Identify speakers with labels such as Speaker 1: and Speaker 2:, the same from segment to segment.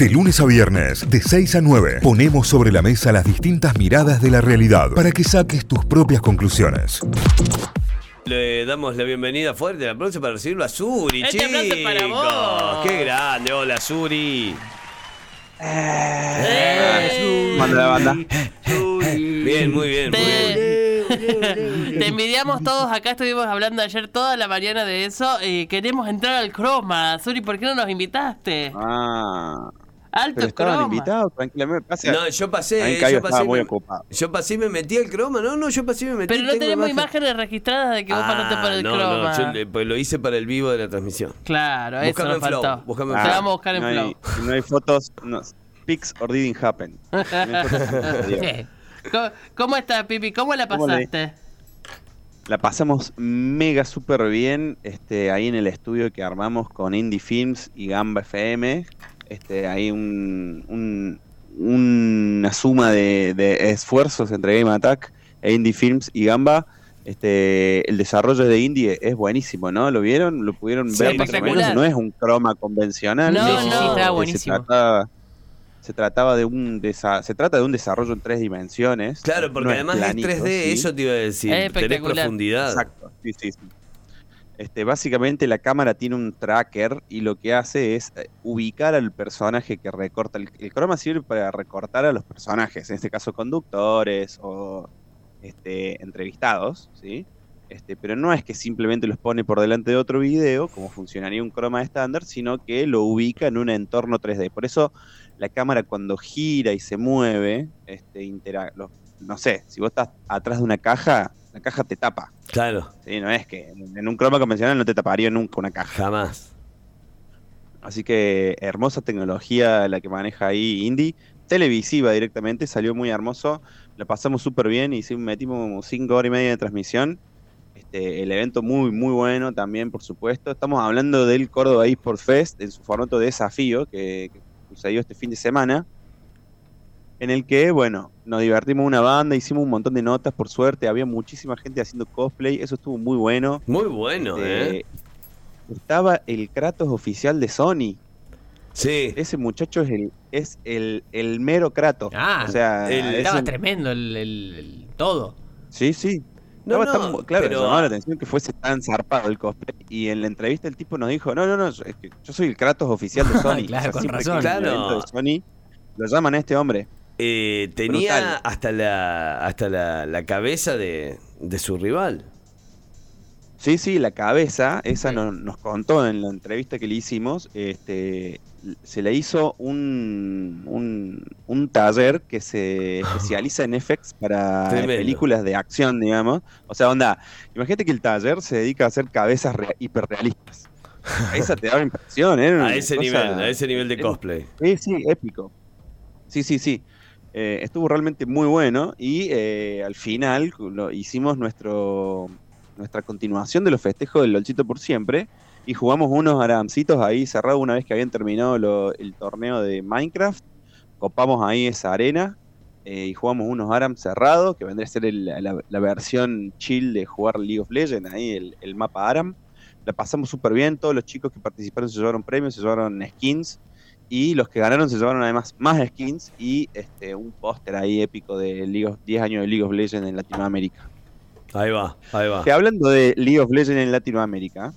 Speaker 1: De lunes a viernes, de 6 a 9, ponemos sobre la mesa las distintas miradas de la realidad para que saques tus propias conclusiones.
Speaker 2: Le damos la bienvenida fuerte, el aplauso para recibirlo a Suri,
Speaker 3: Este
Speaker 2: chicos.
Speaker 3: aplauso para vos.
Speaker 2: ¡Qué grande! Hola, Suri.
Speaker 3: Eh.
Speaker 4: Manda la banda.
Speaker 2: Bien, muy bien, muy bien.
Speaker 3: Te, te envidiamos todos, acá estuvimos hablando ayer toda la mañana de eso. eh, queremos entrar al croma. Suri, ¿por qué no nos invitaste?
Speaker 4: Ah,
Speaker 3: Alto
Speaker 4: pero estaban
Speaker 3: croma.
Speaker 4: invitados, tranquilamente. Pasa,
Speaker 2: No, yo pasé,
Speaker 4: Ahí
Speaker 2: eh, yo pasé,
Speaker 4: muy
Speaker 2: me,
Speaker 4: ocupado.
Speaker 2: yo pasé y me metí al croma. No, no, yo pasé y me metí.
Speaker 3: Pero no tenemos
Speaker 2: imagen.
Speaker 3: imágenes registradas de que vos pasaste por el
Speaker 2: no,
Speaker 3: croma.
Speaker 2: No, yo le- pues lo hice para el vivo de la transmisión.
Speaker 3: Claro, eso
Speaker 2: Búscame
Speaker 3: nos
Speaker 2: en
Speaker 3: faltó.
Speaker 2: en Flow.
Speaker 3: vamos a buscar en
Speaker 4: no
Speaker 3: Flow.
Speaker 4: hay, si no hay fotos, no, pics or didn't happen. No.
Speaker 3: ¿Cómo, cómo estás, Pipi? ¿Cómo la
Speaker 4: ¿Cómo le-
Speaker 3: pasaste?
Speaker 4: La pasamos mega súper bien este, ahí en el estudio que armamos con Indie Films y Gamba FM. Este, hay un, un- una suma de, de esfuerzos entre Game Attack e Indie Films y Gamba. Este, el desarrollo de Indie es buenísimo, ¿no? ¿Lo vieron? ¿Lo pudieron
Speaker 2: Sí,
Speaker 4: ver más o menos? No es un croma convencional.
Speaker 3: No,
Speaker 5: Sí, sí, sí,
Speaker 3: no.
Speaker 5: estaba
Speaker 4: Eh,
Speaker 5: buenísimo.
Speaker 4: Se trataba, se trataba de un desa- se trata de un desarrollo en tres dimensiones.
Speaker 2: Claro, porque
Speaker 4: No
Speaker 2: además
Speaker 4: planito,
Speaker 2: es 3D,
Speaker 4: ¿sí?
Speaker 2: eso te iba a decir.
Speaker 3: Es
Speaker 2: Tenés profundidad.
Speaker 4: Exacto, sí, sí, sí. Este, básicamente la cámara tiene un tracker y lo que hace es eh, ubicar al personaje que recorta. El, croma sirve para recortar a los personajes, en este caso conductores o este, entrevistados, ¿sí? Este, pero no es que simplemente los pone por delante de otro video, como funcionaría un croma estándar, sino que lo ubica en un entorno 3D. Por eso la cámara cuando gira y se mueve, este, intera- no sé, si vos estás atrás de una caja, la caja te tapa.
Speaker 2: Claro,
Speaker 4: Sí, no es que en un croma convencional no te taparía nunca una caja.
Speaker 2: jamás.
Speaker 4: Así que hermosa tecnología la que maneja ahí Indy. Televisiva directamente, salió muy hermoso. La pasamos súper bien y metimos cinco horas y media de transmisión. Este, el evento muy, muy bueno también, por supuesto. Estamos hablando del Córdoba eSports Fest en su formato de desafío que, que sucedió este fin de semana. En el que, bueno, nos divertimos una banda, hicimos un montón de notas, por suerte. Había muchísima gente haciendo cosplay, eso estuvo muy bueno.
Speaker 2: Muy bueno,
Speaker 4: Este,
Speaker 2: ¿eh?
Speaker 4: Estaba el Kratos oficial de Sony.
Speaker 2: Sí.
Speaker 4: Ese muchacho es el, es el, el mero Kratos.
Speaker 5: Ah,
Speaker 4: o sea,
Speaker 2: el-
Speaker 4: es
Speaker 5: Estaba tremendo el, el- el- todo.
Speaker 4: sí, sí.
Speaker 2: No, no,
Speaker 4: tan- claro,
Speaker 2: pero-
Speaker 4: llamaba la atención que fuese tan zarpado el cosplay. Y en la entrevista el tipo nos dijo, no, no, no, es que yo soy el Kratos oficial de Sony.
Speaker 5: Claro, con razón.
Speaker 2: Claro.
Speaker 4: de Sony, lo llaman a este hombre.
Speaker 2: Eh, tenía
Speaker 4: Brutal.
Speaker 2: hasta la hasta la, la cabeza de, de su rival.
Speaker 4: Sí, sí, la cabeza, esa
Speaker 5: Sí.
Speaker 4: nos contó en la entrevista que le hicimos, este, se le hizo un, un, un taller que se especializa en effects para
Speaker 2: Tremendo.
Speaker 4: películas de acción, digamos. O sea, onda, imagínate que el taller se dedica a hacer cabezas re- hiperrealistas. Esa te daba impresión, ¿eh?
Speaker 2: A ese nivel, a ese nivel de cosplay.
Speaker 4: Sí, sí, épico. Sí, sí, sí. Eh, estuvo realmente muy bueno y eh, al final hicimos nuestro nuestra continuación de los festejos del LOLcito por siempre y jugamos unos aramcitos ahí cerrados una vez que habían terminado el torneo de Minecraft. Copamos ahí esa arena eh, y jugamos unos aram cerrados, que vendría a ser la versión chill de jugar League of Legends, ahí el, el mapa aram. La pasamos súper bien, todos los chicos que participaron se llevaron premios, se llevaron skins y los que ganaron se llevaron además más skins y este, un póster ahí épico de League of- 10 años de League of Legends en Latinoamérica.
Speaker 2: Ahí va, ahí va.
Speaker 4: Que hablando de League of Legends en Latinoamérica,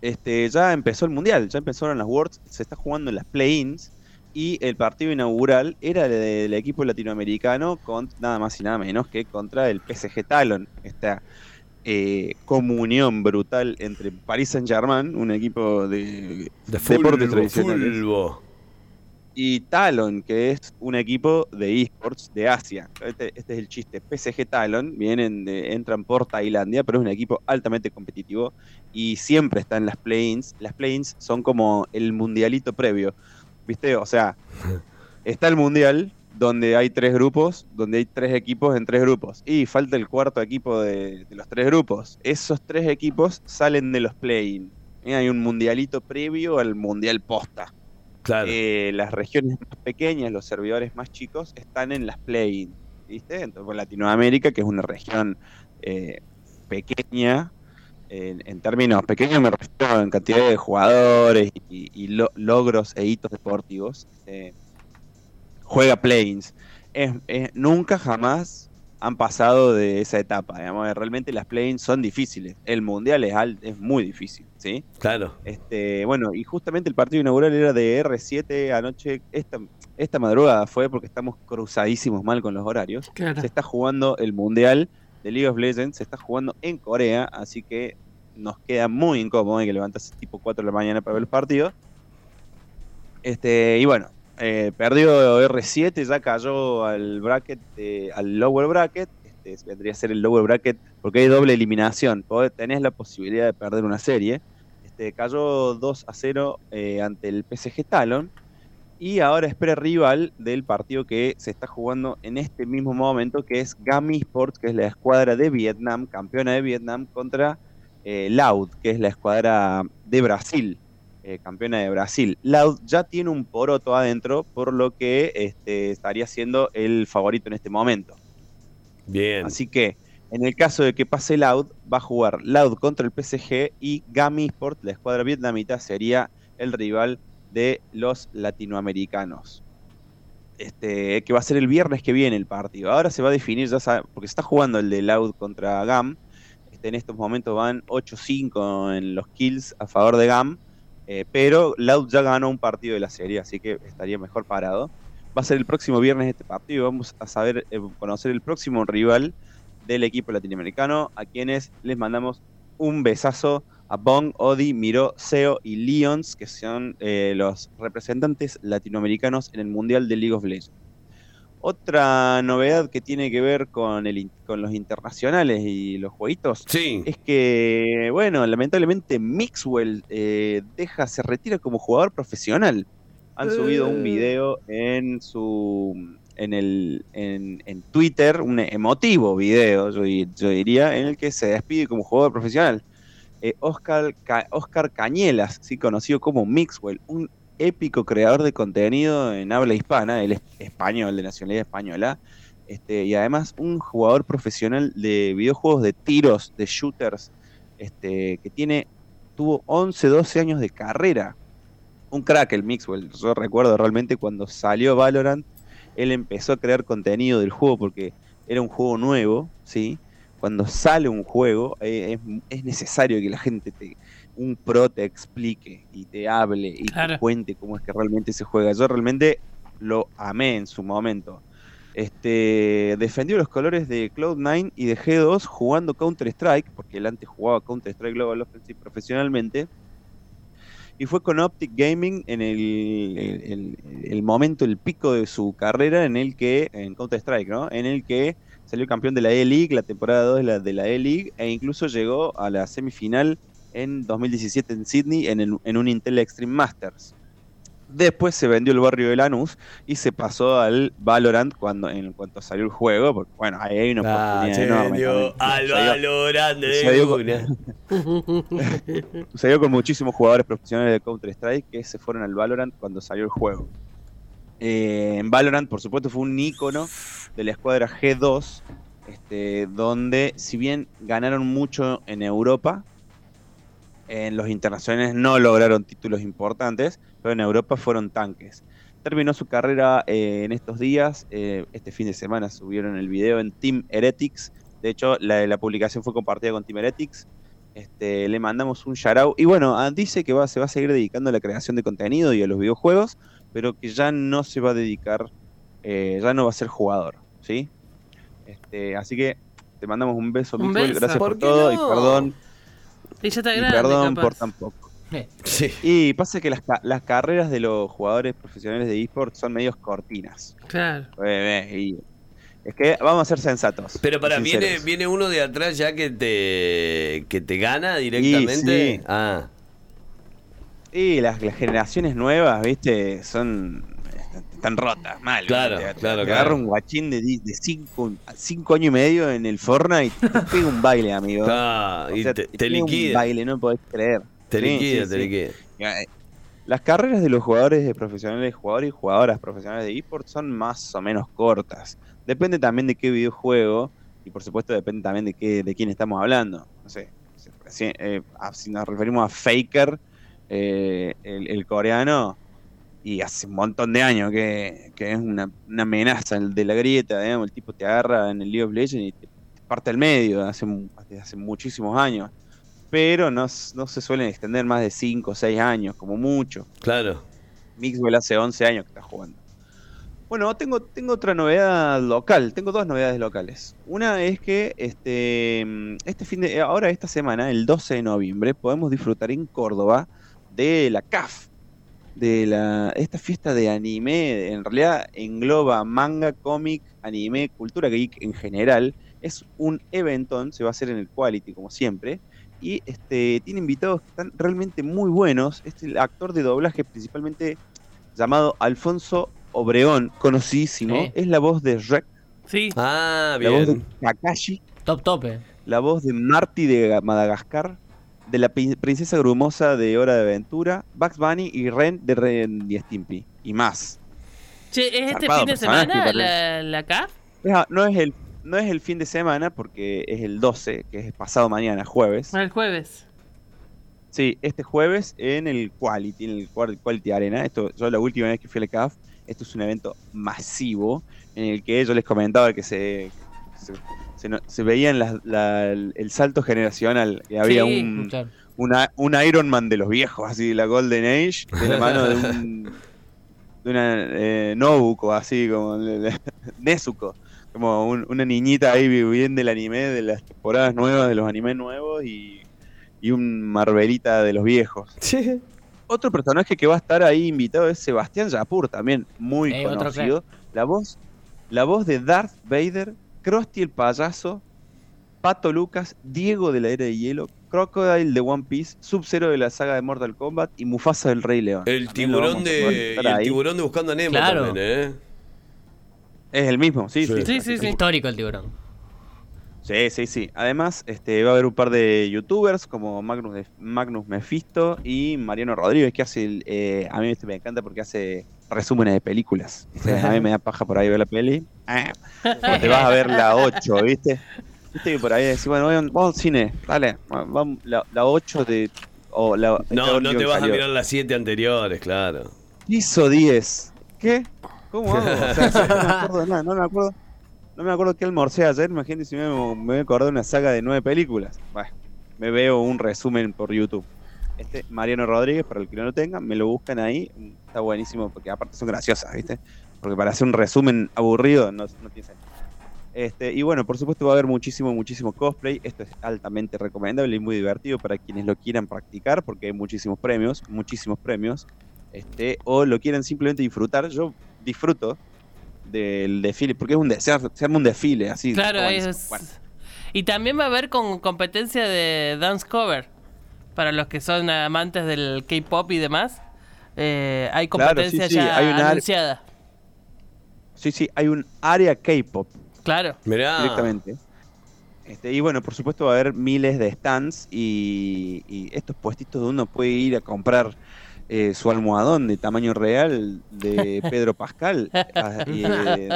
Speaker 4: este, ya empezó el Mundial, ya empezaron las Worlds, se está jugando en las play-ins y el partido inaugural era de- del equipo latinoamericano con nada más y nada menos que contra el PSG Talon, esta eh, comunión brutal entre Paris Saint Germain, un equipo de,
Speaker 2: De
Speaker 4: deportes
Speaker 2: fulbo,
Speaker 4: tradicionales,
Speaker 2: fulbo.
Speaker 4: y Talon, que es un equipo de esports de Asia. Este, este es el chiste. PSG Talon vienen de- entran por Tailandia, pero es un equipo altamente competitivo y siempre está en las play-ins. Las play-ins son como el mundialito previo. ¿Viste? O sea, está el mundial donde hay tres grupos, donde hay tres equipos en tres grupos. Y falta el cuarto equipo de, de los tres grupos. Esos tres equipos salen de los play-in. Eh, Hay un mundialito previo al mundial posta.
Speaker 2: Claro.
Speaker 4: Eh, las regiones más pequeñas, los servidores más chicos, están en las play ¿viste? Entonces, Latinoamérica, que es una región eh, pequeña, En, en términos pequeños me refiero en cantidad de jugadores y, y lo- logros e hitos deportivos. Juega Plains. Es, es- nunca jamás han pasado de esa etapa. Digamos, realmente las Plains son difíciles. El mundial es, al- es muy difícil, ¿sí?
Speaker 2: Claro.
Speaker 4: Este, bueno, y justamente el partido inaugural era de R7 anoche. Esta, esta madrugada fue porque estamos cruzadísimos mal con los horarios.
Speaker 3: Claro.
Speaker 4: Se está jugando el mundial de League of Legends, se está jugando en Corea, así que nos queda muy incómodo hay que levantarse tipo 4 de la mañana para ver el partido. Este, y bueno, eh, perdió R7, ya cayó al bracket, de- al lower bracket. Este, vendría a ser el lower bracket porque hay doble eliminación. Tenés la posibilidad de perder una serie. Este, cayó 2 a 0 eh, ante el PSG Talon. Y ahora espera rival del partido que se está jugando en este mismo momento, que es Gami Sports, que es la escuadra de Vietnam, campeona de Vietnam, contra eh, Loud, que es la escuadra de Brasil, eh, campeona de Brasil. Loud ya tiene un poroto adentro, por lo que este, estaría siendo el favorito en este momento.
Speaker 2: Bien.
Speaker 4: Así que, en el caso de que pase Loud, va a jugar Loud contra el PSG y Gami Sport, la escuadra vietnamita, sería el rival de los latinoamericanos. Este, que va a ser el viernes que viene el partido. Ahora se va a definir, ya sabe- porque se está jugando el de Loud contra GAM. Este, en estos momentos van 8-5 en los kills a favor de GAM. Eh, pero Loud ya ganó un partido de la serie, así que estaría mejor parado. Va a ser el próximo viernes este partido. Vamos a saber eh, conocer el próximo rival del equipo latinoamericano, a quienes les mandamos un besazo a Bong, Odi, Miro, Seo y Lions, que son eh, los representantes latinoamericanos en el Mundial de League of Legends. Otra novedad que tiene que ver con, el, in- con los internacionales y los jueguitos
Speaker 2: Sí.
Speaker 4: es que, bueno, lamentablemente Mixwell eh, deja, se retira como jugador profesional. Han subido un video en su en el en, en Twitter, un emotivo video, yo diría, en el que se despide como jugador profesional. Eh, Oscar, Ca- Oscar Cañelas, ¿sí? conocido como Mixwell, un épico creador de contenido en habla hispana, él es español, de nacionalidad española, este, y además un jugador profesional de videojuegos de tiros, de shooters, este, que tiene, tuvo 11, 12 años de carrera. Un crack el Mixwell. Yo recuerdo realmente cuando salió Valorant, él empezó a crear contenido del juego porque era un juego nuevo, ¿sí? Cuando sale un juego, eh, es, es necesario que la gente, te, un pro te explique y te hable y
Speaker 3: Claro.
Speaker 4: te cuente cómo es que realmente se juega. Yo realmente lo amé en su momento. Este, defendió los colores de Cloud9 y de G2 jugando Counter-Strike, porque él antes jugaba Counter-Strike Global Offensive profesionalmente. Y fue con Optic Gaming en el, el- el- el momento, el pico de su carrera en el que, en Counter-Strike, ¿no? En el que salió campeón de la E-League, la temporada 2 de la, de la E-League, e incluso llegó a la semifinal en 2017 en Sydney en, el- en un Intel Extreme Masters. Después se vendió el barrio de Lanús y se pasó al Valorant cuando en cuanto salió el juego, porque bueno, ahí hay una
Speaker 2: Ah,
Speaker 4: oportunidad
Speaker 2: se
Speaker 4: enorme.
Speaker 2: vendió
Speaker 4: también.
Speaker 2: al
Speaker 4: Se dio-
Speaker 2: valorante
Speaker 4: se
Speaker 2: de
Speaker 4: dio- con muchísimos jugadores profesionales de Counter-Strike que se fueron al Valorant cuando salió el juego. Eh, en Valorant, por supuesto, fue un ícono de la escuadra G2, este, donde si bien ganaron mucho en Europa, en los internacionales no lograron títulos importantes, pero en Europa fueron tanques. Terminó su carrera eh, en estos días, eh, este fin de semana subieron el video en Team Heretics, de hecho la, la publicación fue compartida con Team Heretics, este, le mandamos un shout Y bueno, ah, dice que va, se va a seguir dedicando a la creación de contenido y a los videojuegos, pero que ya no se va a dedicar, eh, ya no va a ser jugador, ¿sí? Este, así que te mandamos un beso,
Speaker 3: Un beso.
Speaker 4: gracias
Speaker 2: ¿Por
Speaker 4: todo y perdón,
Speaker 3: Y ya está
Speaker 4: y
Speaker 3: grande,
Speaker 4: perdón
Speaker 3: capaz.
Speaker 4: por tan poco.
Speaker 5: Eh,
Speaker 2: Sí.
Speaker 4: Y pasa que las, las carreras de los jugadores profesionales de esports son medios cortinas.
Speaker 3: Claro.
Speaker 4: Eh, eh, y es que vamos a ser sensatos.
Speaker 2: Pero para,
Speaker 4: y
Speaker 2: viene, viene uno de atrás ya que te, que te gana directamente.
Speaker 4: sí.
Speaker 2: Ah,
Speaker 4: Y las, las generaciones nuevas, viste, son. Están rotas, mal.
Speaker 2: Claro.
Speaker 4: Te-
Speaker 2: claro,
Speaker 4: te
Speaker 2: claro.
Speaker 4: agarra un guachín de, de cinco, cinco años y medio en el Fortnite y te pega un baile, amigo.
Speaker 2: ah,
Speaker 4: O
Speaker 2: y
Speaker 4: sea,
Speaker 2: te, te
Speaker 4: pega Un
Speaker 2: liquida.
Speaker 4: baile, no podés creer.
Speaker 2: Te
Speaker 4: Sí,
Speaker 2: liquida,
Speaker 4: sí,
Speaker 2: te
Speaker 4: sí.
Speaker 2: liquida.
Speaker 4: Eh, Las carreras de los jugadores de profesionales, jugadores y jugadoras profesionales de esports son más o menos cortas. Depende también de qué videojuego y por supuesto depende también de qué, de quién estamos hablando. No sé, recién, eh, si nos referimos a Faker, eh, el, el coreano, y hace un montón de años que, que es una, una amenaza de la grieta, digamos, el tipo te agarra en el League of Legends y te, te parte al medio hace, hace muchísimos años. Pero no, no se suelen extender más de 5 o 6 años, como mucho.
Speaker 2: Claro.
Speaker 4: Mixwell hace 11 años que está jugando. Bueno, tengo, tengo otra novedad local. Tengo dos novedades locales. Una es que este, este fin de ahora esta semana, el 12 de noviembre, podemos disfrutar en Córdoba de la CAF, de la esta fiesta de anime. En realidad engloba manga, cómic, anime, cultura geek en general. Es un evento, se va a hacer en el Quality como siempre. Y este, tiene invitados que están realmente muy buenos. Este el actor de doblaje principalmente llamado Alfonso Obreón, conocidísimo. Es la voz de Rek,
Speaker 3: Sí.
Speaker 2: Ah,
Speaker 4: la voz de
Speaker 2: bien.
Speaker 4: Kakashi,
Speaker 5: Top tope.
Speaker 4: la voz de Marty de Madagascar, de la pri- princesa grumosa de Hora de Aventura, Bugs Bunny y Ren de Ren y Stimpy. Y más.
Speaker 3: Che, ¿es este fin de semana la, la CAF?
Speaker 4: Ah, No es, el, no es el fin de semana porque es el 12, que es pasado mañana, jueves.
Speaker 3: El jueves.
Speaker 4: Sí, este jueves en el Quality, en el Qual- Quality Arena. Esto, yo la última vez que fui a la CAF, esto es un evento masivo en el que yo les comentaba que se, se, se no- se veían la- el salto generacional, que había
Speaker 3: Sí,
Speaker 4: un,
Speaker 5: Claro.
Speaker 4: una- un Iron Man de los viejos, así, la Golden Age, de la mano de un de una eh, Nobuko, así como Nezuko, como un- una niñita ahí viviendo el anime de las temporadas nuevas, de los animes nuevos y, y un Marvelita de los viejos. Otro personaje que va a estar ahí invitado es Sebastián Yapur, también muy
Speaker 5: Eh,
Speaker 4: conocido. La voz, la voz de Darth Vader, Krusty el payaso, Pato Lucas, Diego de la Era de Hielo, Crocodile de One Piece, Sub-Zero de la saga de Mortal Kombat y Mufasa del Rey León.
Speaker 2: El
Speaker 4: También
Speaker 2: tiburón de. el
Speaker 4: ahí.
Speaker 2: tiburón de buscando a Nemo
Speaker 5: Claro.
Speaker 2: también, ¿eh?
Speaker 4: Es el mismo, sí, sí.
Speaker 2: Sí.
Speaker 3: Sí, sí, sí.
Speaker 5: Histórico el tiburón.
Speaker 4: Sí, sí, sí. Además, este, va a haber un par de youtubers como Magnus, de- Magnus Mephisto y Mariano Rodríguez, que hace, el, eh, a mí este me encanta porque hace resúmenes de películas. O sea, a mí me da paja por ahí ver la peli. Ah, te vas a ver la 8, ¿viste? Viste que por ahí decís, bueno, vamos vamos al cine, dale, vamos, la, la 8 de... O la,
Speaker 2: No, no te vas a mirar las siete anteriores, claro.
Speaker 4: Hizo 10. ¿Qué? ¿Cómo hago? O sea, sí, no me acuerdo de nada, no me acuerdo. No me acuerdo qué almorcé ayer, imagínate si me, me voy a acordar de una saga de nueve películas. Bueno, me veo un resumen por YouTube. Este, Mariano Rodríguez, para el que no lo tenga, me lo buscan ahí. Está buenísimo, porque aparte son graciosas, ¿viste? Porque para hacer un resumen aburrido no, no tiene sentido. Este, y bueno, por supuesto va a haber muchísimo, muchísimo cosplay. Esto es altamente recomendable y muy divertido para quienes lo quieran practicar, porque hay muchísimos premios, muchísimos premios. Este, o lo quieran simplemente disfrutar. Yo disfruto del desfile, porque es un de- se, arma- un desfile así.
Speaker 3: Claro, es...
Speaker 4: Bueno,
Speaker 3: Y también va a haber con competencia de dance cover. Para los que son amantes del K-pop y demás. Eh, hay
Speaker 4: Claro, sí,
Speaker 3: competencia
Speaker 4: sí,
Speaker 3: ya
Speaker 4: hay una-
Speaker 3: anunciada.
Speaker 4: sí, sí, hay un área K-pop
Speaker 3: Claro.
Speaker 2: Mirá.
Speaker 4: directamente. Este, y bueno, por supuesto va a haber miles de stands y, y estos puestitos donde uno puede ir a comprar eh, su almohadón de tamaño real de Pedro Pascal y, eh,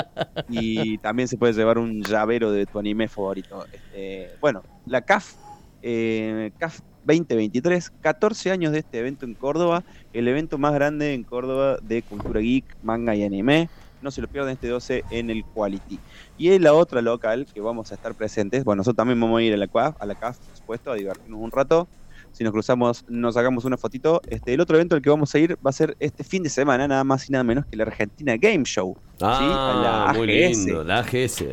Speaker 4: y también se puede llevar un llavero de tu anime favorito. Este, bueno, la CAF, eh, CAF 2023, 14 años de este evento en Córdoba, el evento más grande en Córdoba de cultura geek, manga y anime. No se lo pierdan este 12 en el Quality. Y en la otra local que vamos a estar presentes, bueno, nosotros también vamos a ir a la CAF, a la CAF, por supuesto, a divertirnos un rato. Si nos cruzamos, nos sacamos una fotito. Este, el otro evento al que vamos a ir va a ser este fin de semana, nada más y nada menos que la Argentina Game Show.
Speaker 2: Ah,
Speaker 4: la
Speaker 2: muy
Speaker 4: AGS.
Speaker 2: lindo, la AGS.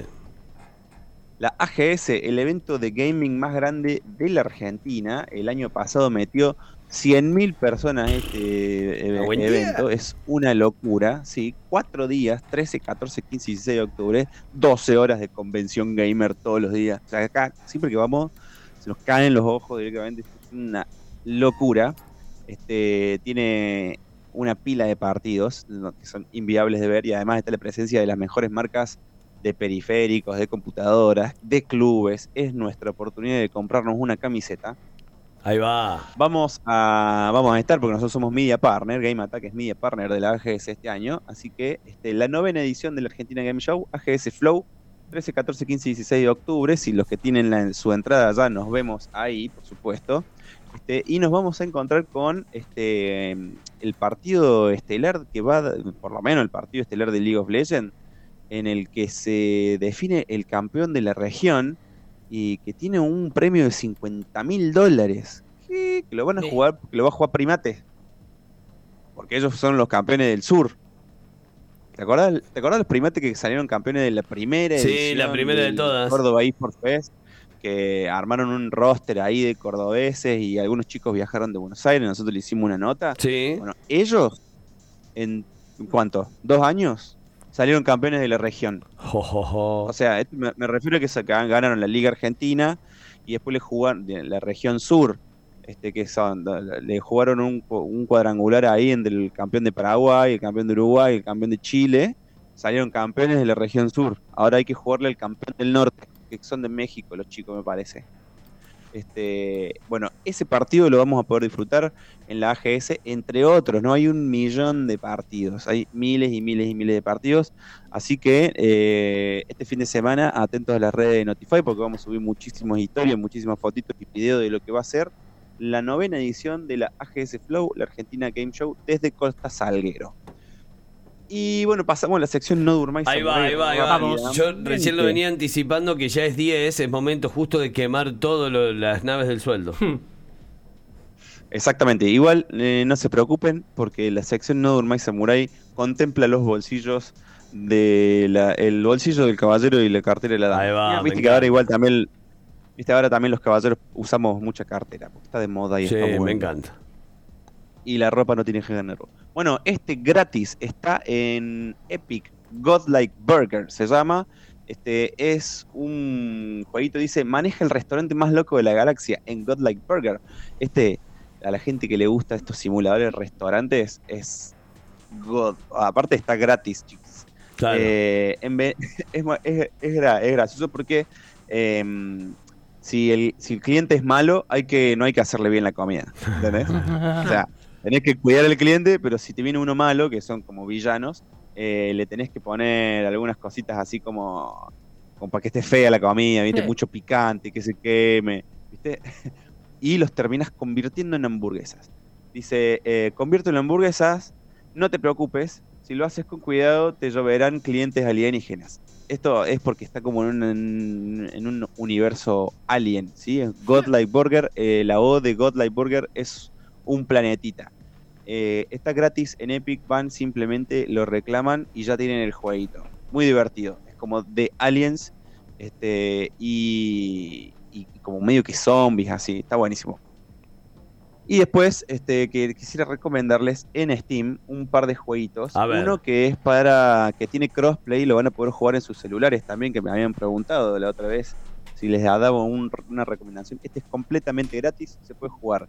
Speaker 4: La AGS, el evento de gaming más grande de la Argentina, el año pasado metió 100.000 personas este eh,
Speaker 2: Ah, día.
Speaker 4: evento. Es una locura, ¿sí? Cuatro días, 13, 14, 15 y 16 de octubre, 12 horas de convención gamer todos los días. O sea, acá siempre que vamos se nos caen los ojos directamente. Una locura. Este, tiene una pila de partidos que son inviables de ver y además está la presencia de las mejores marcas de periféricos, de computadoras, de clubes. Es nuestra oportunidad de comprarnos una camiseta.
Speaker 2: Ahí va.
Speaker 4: Vamos a, vamos a estar, porque nosotros somos Media Partner, Game Attack es Media Partner de la AGS este año, así que este, la novena edición de la Argentina Game Show, AGS Flow, 13, 14, 15 y 16 de octubre. Si los que tienen la- su entrada ya nos vemos ahí, por supuesto. Este, y nos vamos a encontrar con este el partido estelar que va, por lo menos el partido estelar de League of Legends, en el que se define el campeón de la región y que tiene un premio de 50 mil dólares. Que que lo van a
Speaker 5: Sí.
Speaker 4: jugar, que lo va a jugar Primate. Porque ellos son los campeones del sur. ¿Te acordás, ¿Te acordás los primates que salieron campeones de la primera
Speaker 2: Sí,
Speaker 4: edición
Speaker 2: la primera de todas.
Speaker 4: Córdoba eSports Fest? Que armaron un roster ahí de cordobeses y algunos chicos viajaron de Buenos Aires. Nosotros le hicimos una nota.
Speaker 2: Sí.
Speaker 4: Bueno, ellos, en ¿en ¿cuánto? ¿Dos años? Salieron campeones de la región.
Speaker 2: Jo, jo, jo.
Speaker 4: O sea, me, me refiero a que se gan- ganaron la Liga Argentina y después le jugaron de la región sur, este que son, le jugaron un, un cuadrangular ahí entre el campeón de Paraguay, el campeón de Uruguay, el campeón de Chile. Salieron campeones de la región sur. Ahora hay que jugarle al campeón del norte, que son de México los chicos, me parece. Este, bueno, ese partido lo vamos a poder disfrutar en la AGS, entre otros, ¿no? Hay un millón de partidos, hay miles y miles y miles de partidos. Así que eh, este fin de semana, atentos a las redes de Notify, porque vamos a subir muchísimas historias, muchísimas fotitos y videos de lo que va a ser la novena edición de la AGS Flow, la Argentina Game Show, desde Costa Salguero. Y bueno, pasamos a la sección No Durmáis.
Speaker 2: Ahí va, ahí va, ahí va. Yo recién lo venía anticipando que ya es 10, es momento justo de quemar todas las naves del sueldo.
Speaker 4: Exactamente, igual eh, no se preocupen porque la sección No Durmáis Samurai contempla los bolsillos de la- el bolsillo del caballero y la cartera de la dama.
Speaker 2: Ahí va,
Speaker 4: Viste que ahora igual también, viste ahora también los caballeros usamos mucha cartera, porque está de moda y
Speaker 2: Sí,
Speaker 4: está muy
Speaker 2: me
Speaker 4: bueno.
Speaker 2: encanta.
Speaker 4: Y la ropa no tiene género. Bueno, este gratis está en Epic Godlike Burger, se llama. Este es un jueguito, dice, maneja el restaurante más loco de la galaxia en Godlike Burger. Este, a la gente que le gusta estos simuladores de restaurantes, es God. Aparte está gratis, chicos.
Speaker 2: Claro.
Speaker 4: Eh, en ve- es, es- es es gracioso porque em, si, el, si el cliente es malo, hay que, no hay que hacerle bien la comida. ¿Entendés? O sea, tenés que cuidar al cliente, pero si te viene uno malo, que son como villanos, eh, le tenés que poner algunas cositas así como, como para que esté fea la comida, ¿viste?
Speaker 5: Sí.
Speaker 4: Mucho picante, que se queme, ¿viste? y los terminas convirtiendo en hamburguesas. Dice, eh, convierto en hamburguesas, no te preocupes, si lo haces con cuidado te lloverán clientes alienígenas. Esto es porque está como en un, en un universo alien, ¿sí? Godlike Burger, eh, la O de Godlike Burger es un planetita. Eh, está gratis en Epic, van simplemente lo reclaman y ya tienen el jueguito. Muy divertido. Es como de Aliens este, y, y como medio que zombies, así. Está buenísimo. Y después este, que quisiera recomendarles en Steam un par de jueguitos. Uno que es para que tiene crossplay, lo van a poder jugar en sus celulares también, que me habían preguntado la otra vez si les daba un- una recomendación. Este es completamente gratis, se puede jugar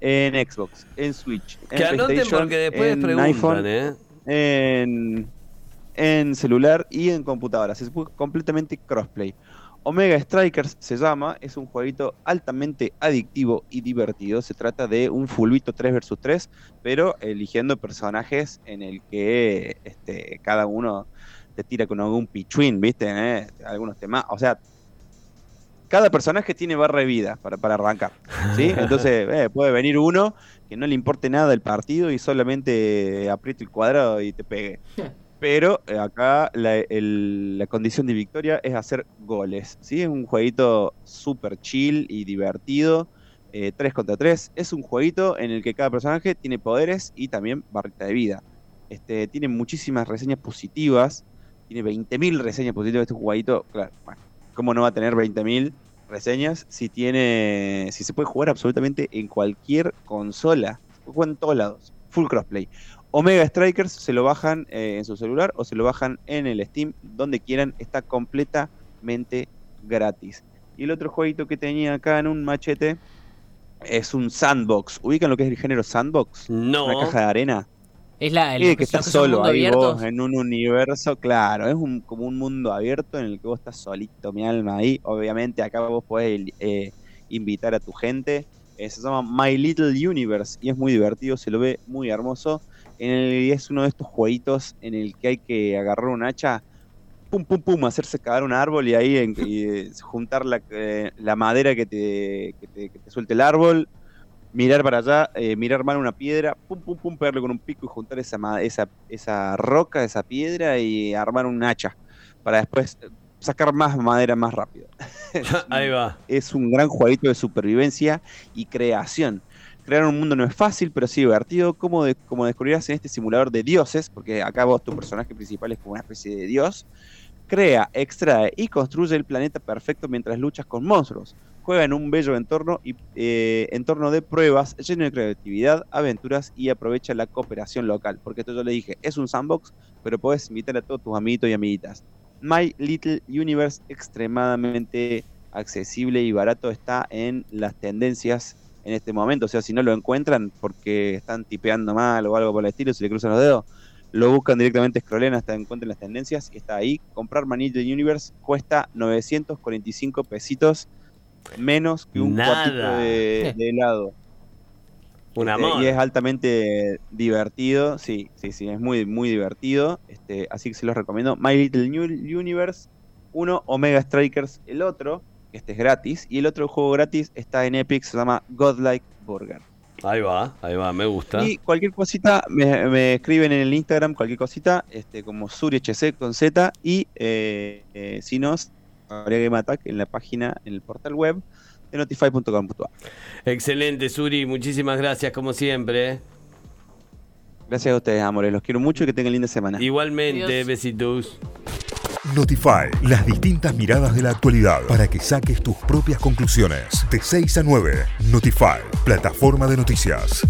Speaker 4: en Xbox, en Switch, en
Speaker 2: que anoten porque después
Speaker 4: en
Speaker 2: preguntan,
Speaker 4: iPhone,
Speaker 2: ¿eh?
Speaker 4: en, en celular y en computadora. Puede completamente crossplay. Omega Strikers se llama, es un jueguito altamente adictivo y divertido. Se trata de un fulbito 3 vs 3, pero eligiendo personajes en el que este, cada uno te tira con algún pichuín, ¿viste? ¿Eh? Algunos temas. O sea, cada personaje tiene barra de vida para, para arrancar. ¿sí? Entonces eh, puede venir uno que no le importe nada el partido y solamente apriete el cuadrado y te pegue. Pero eh, acá la, el- la condición de victoria es hacer goles. ¿sí? Es un jueguito súper chill y divertido. 3 contra 3. Es un jueguito en el que cada personaje tiene poderes y también barrita de vida. Este, tiene muchísimas reseñas positivas. Tiene 20.000 reseñas positivas este jueguito. Claro, bueno, ¿cómo no va a tener 20.000 reseñas si tiene si se puede jugar absolutamente en cualquier consola? Se puede jugar en todos lados. Full crossplay. Omega Strikers se lo bajan eh, en su celular o se lo bajan en el Steam, donde quieran, está completamente gratis. Y el otro jueguito que tenía acá en un machete es un sandbox. ¿Ubican lo que es el género sandbox?
Speaker 2: No.
Speaker 4: Una caja de arena.
Speaker 5: Es la el,
Speaker 4: Sí, que estás solo ahí vos en un universo, claro, es un, como un mundo abierto en el que vos estás solito, mi alma ahí. Obviamente acá vos podés eh, invitar a tu gente. Eh, se llama My Little Universe y es muy divertido, se lo ve muy hermoso. En el, es uno de estos jueguitos en el que hay que agarrar un hacha pum, pum, pum, hacerse caer un árbol y ahí en- y, eh, juntar la, eh, la madera que te, que te- que te suelte el árbol, mirar para allá, eh, mirar mal una piedra, pum, pum, pum, pegarle con un pico y juntar esa, esa, esa roca, esa piedra y armar un hacha para después eh, sacar más madera más rápido.
Speaker 2: Ahí va.
Speaker 4: es un gran jueguito de supervivencia y creación. Crear un mundo no es fácil, pero sí divertido, como, de- como descubrirás en este simulador de dioses, porque acá vos tu personaje principal es como una especie de dios. Crea, extrae y construye el planeta perfecto mientras luchas con monstruos. Juega en un bello entorno y eh, entorno de pruebas lleno de creatividad, aventuras y aprovecha la cooperación local. Porque esto yo le dije, es un sandbox, pero puedes invitar a todos tus amiguitos y amiguitas. My Little Universe extremadamente accesible y barato está en las tendencias en este momento. O sea, si no lo encuentran porque están tipeando mal o algo por el estilo, si le cruzan los dedos, lo buscan directamente, scrollen hasta encuentren las tendencias y está ahí. Comprar My Little Universe cuesta 945 pesitos menos que un cuartito de, de helado.
Speaker 2: Un
Speaker 4: Este,
Speaker 2: amor.
Speaker 4: y es altamente divertido, sí, sí, sí, es muy, muy divertido. Este, así que se los recomiendo. My Little New- Universe, uno, Omega Strikers, el otro, este es gratis, y el otro juego gratis está en Epic, se llama Godlike Burger.
Speaker 2: Ahí va, ahí va, me gusta.
Speaker 4: Y cualquier cosita, me, me escriben en el Instagram, cualquier cosita, este, como SuriHC con Z, y eh, eh, si no, habría Game Attack en la página, en el portal web de notify.com.ar.
Speaker 2: Excelente, Suri, muchísimas gracias como siempre.
Speaker 4: Gracias a ustedes, amores, los quiero mucho y que tengan linda semana.
Speaker 2: Igualmente,
Speaker 3: Adiós.
Speaker 2: besitos.
Speaker 1: Notify, las distintas miradas de la actualidad para que saques tus propias conclusiones. De 6 a 9, Notify, plataforma de noticias.